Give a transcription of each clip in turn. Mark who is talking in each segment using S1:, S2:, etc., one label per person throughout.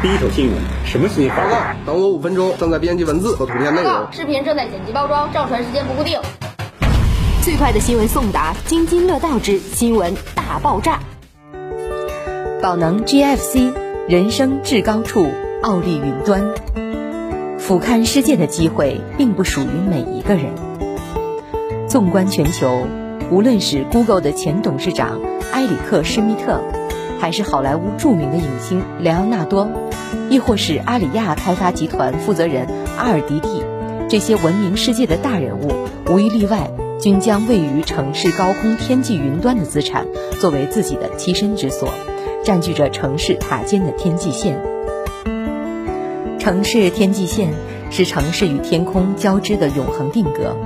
S1: 第一手新闻，什么新闻？
S2: 报告，等我五分钟，正在编辑文字和图片内容。
S3: 视频正在剪辑包装，上传时间不固定。
S4: 最快的新闻送达，津津乐道之新闻大爆炸。宝能 GFC，人生至高处，傲立云端。俯瞰世界的机会，并不属于每一个人。纵观全球，无论是 Google 的前董事长埃里克·施密特，还是好莱坞著名的影星莱昂纳多，亦或是阿里亚开发集团负责人阿尔迪蒂，这些闻名世界的大人物，无一例外，均将位于城市高空天际云端的资产作为自己的栖身之所，占据着城市塔尖的天际线。城市天际线是城市与天空交织的永恒定格。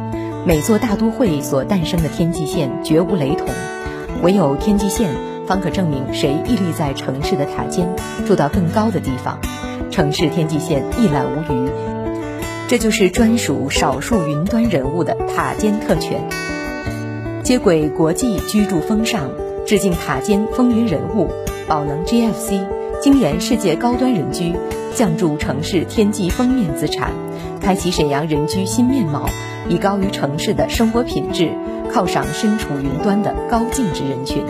S4: 每座大都会所诞生的天际线绝无雷同，唯有天际线方可证明谁屹立在城市的塔尖，住到更高的地方。城市天际线一览无余，这就是专属少数云端人物的塔尖特权。接轨国际居住风尚，致敬塔尖风云人物，宝能 GFC 精研世界高端人居，降注城市天际封面资产，开启沈阳人居新面貌。以高于城市的生活品质，犒赏身处云端的高净值人群。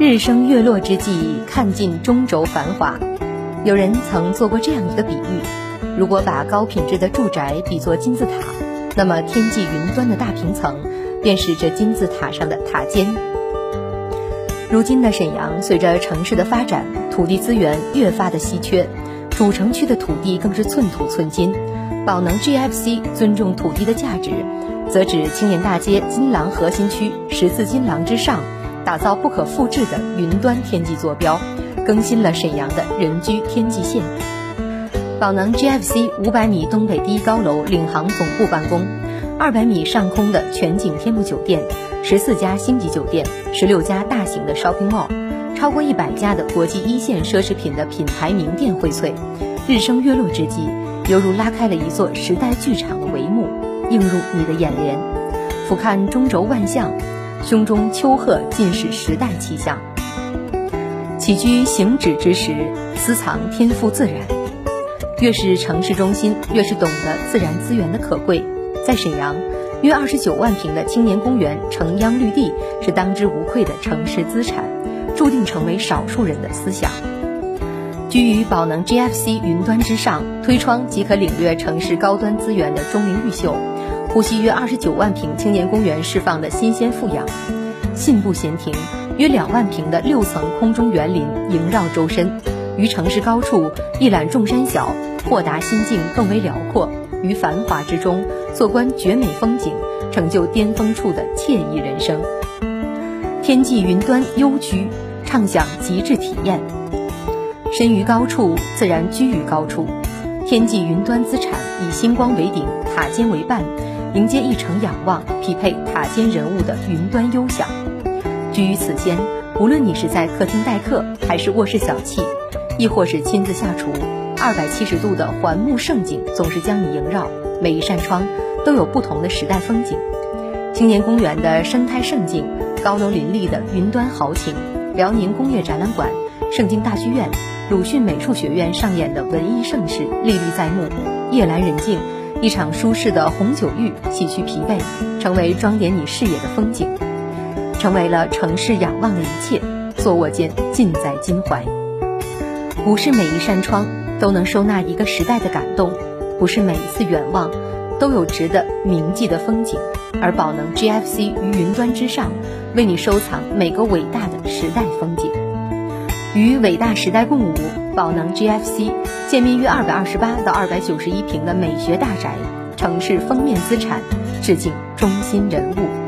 S4: 日升月落之际，看尽中轴繁华。有人曾做过这样一个比喻：如果把高品质的住宅比作金字塔，那么天际云端的大平层便是这金字塔上的塔尖。如今的沈阳，随着城市的发展，土地资源越发的稀缺，主城区的土地更是寸土寸金。宝能 GFC 尊重土地的价值，则指青年大街金廊核心区十字金廊之上，打造不可复制的云端天际坐标，更新了沈阳的人居天际线。宝能 GFC 五百米东北第一高楼领航总部办公，二百米上空的全景天幕酒店，十四家星级酒店，十六家大型的 shopping mall，超过一百家的国际一线奢侈品的品牌名店荟萃。日升月落之际。犹如拉开了一座时代剧场的帷幕，映入你的眼帘。俯瞰中轴万象，胸中丘壑尽是时代气象。起居行止之时，私藏天赋自然。越是城市中心，越是懂得自然资源的可贵。在沈阳，约二十九万平的青年公园城央绿地是当之无愧的城市资产，注定成为少数人的思想。居于宝能 GFC 云端之上，推窗即可领略城市高端资源的钟灵毓秀，呼吸约二十九万平青年公园释放的新鲜负氧，信步闲庭，约两万平的六层空中园林萦绕周身，于城市高处一览众山小，豁达心境更为辽阔，于繁华之中坐观绝美风景，成就巅峰处的惬意人生。天际云端幽居，畅享极致体验。身于高处，自然居于高处。天际云端资产以星光为顶，塔尖为伴，迎接一程仰望，匹配塔尖人物的云端优享。居于此间，无论你是在客厅待客，还是卧室小憩，亦或是亲自下厨，二百七十度的环幕盛景总是将你萦绕。每一扇窗都有不同的时代风景。青年公园的生态胜景，高楼林立的云端豪情，辽宁工业展览馆，盛京大剧院。鲁迅美术学院上演的文艺盛世历历在目，夜阑人静，一场舒适的红酒浴洗去疲惫，成为装点你视野的风景，成为了城市仰望的一切。坐卧间尽在襟怀。不是每一扇窗都能收纳一个时代的感动，不是每一次远望都有值得铭记的风景，而宝能 GFC 于云端之上，为你收藏每个伟大的时代风景。与伟大时代共舞，宝能 GFC 建面约二百二十八到二百九十一平的美学大宅，城市封面资产，致敬中心人物。